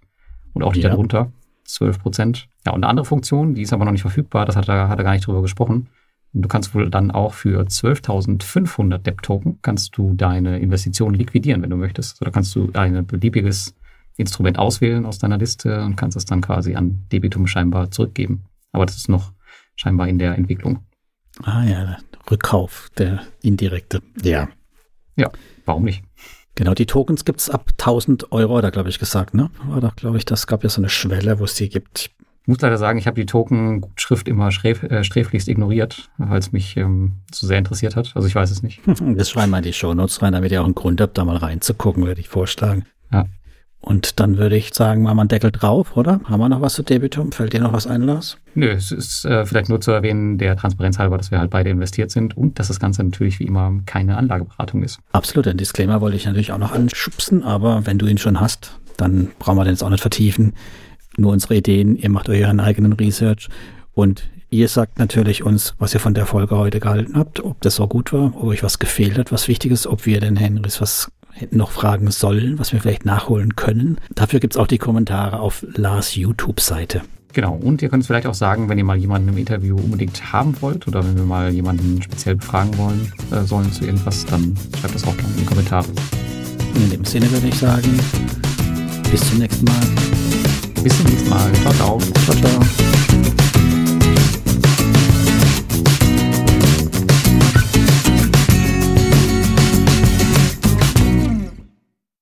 [SPEAKER 1] Und auch die ja. darunter 12 Prozent. Ja, und eine andere Funktion, die ist aber noch nicht verfügbar, das hat er, hat er gar nicht drüber gesprochen. Und du kannst wohl dann auch für 12.500 Debt-Token kannst du deine Investition liquidieren, wenn du möchtest. Also da kannst du ein beliebiges Instrument auswählen aus deiner Liste und kannst es dann quasi an Debitum scheinbar zurückgeben. Aber das ist noch scheinbar in der Entwicklung.
[SPEAKER 2] Ah ja, der Rückkauf, der indirekte. Ja.
[SPEAKER 1] Ja, warum nicht?
[SPEAKER 2] Genau, die Tokens gibt es ab 1000 Euro, da glaube ich gesagt, ne? War doch, glaube ich, das gab ja so eine Schwelle, wo es die gibt.
[SPEAKER 1] Ich muss leider sagen, ich habe die Token-Gutschrift immer sträf, äh, sträflichst ignoriert, weil es mich ähm, zu sehr interessiert hat. Also ich weiß es nicht.
[SPEAKER 2] Das schreiben wir in die Shownotes rein, damit ihr auch einen Grund habt, da mal reinzugucken, würde ich vorschlagen.
[SPEAKER 1] Ja.
[SPEAKER 2] Und dann würde ich sagen, machen wir einen Deckel drauf, oder? Haben wir noch was zu Debitum? Fällt dir noch was ein, Lars?
[SPEAKER 1] Nö, es ist äh, vielleicht nur zu erwähnen, der Transparenz halber, dass wir halt beide investiert sind und dass das Ganze natürlich wie immer keine Anlageberatung ist.
[SPEAKER 2] Absolut, den Disclaimer wollte ich natürlich auch noch anschubsen, aber wenn du ihn schon hast, dann brauchen wir den jetzt auch nicht vertiefen. Nur unsere Ideen, ihr macht euren eigenen Research und Ihr sagt natürlich uns, was ihr von der Folge heute gehalten habt, ob das so gut war, ob euch was gefehlt hat, was wichtig ist, ob wir den Henrys was hätten noch fragen sollen, was wir vielleicht nachholen können. Dafür gibt es auch die Kommentare auf Lars YouTube-Seite.
[SPEAKER 1] Genau, und ihr könnt es vielleicht auch sagen, wenn ihr mal jemanden im Interview unbedingt haben wollt oder wenn wir mal jemanden speziell befragen wollen äh, sollen zu irgendwas, dann schreibt das auch gerne in die Kommentare.
[SPEAKER 2] In dem Sinne würde ich sagen, bis zum nächsten Mal.
[SPEAKER 1] Bis zum nächsten Mal. Ciao, ciao.
[SPEAKER 2] Ciao, ciao.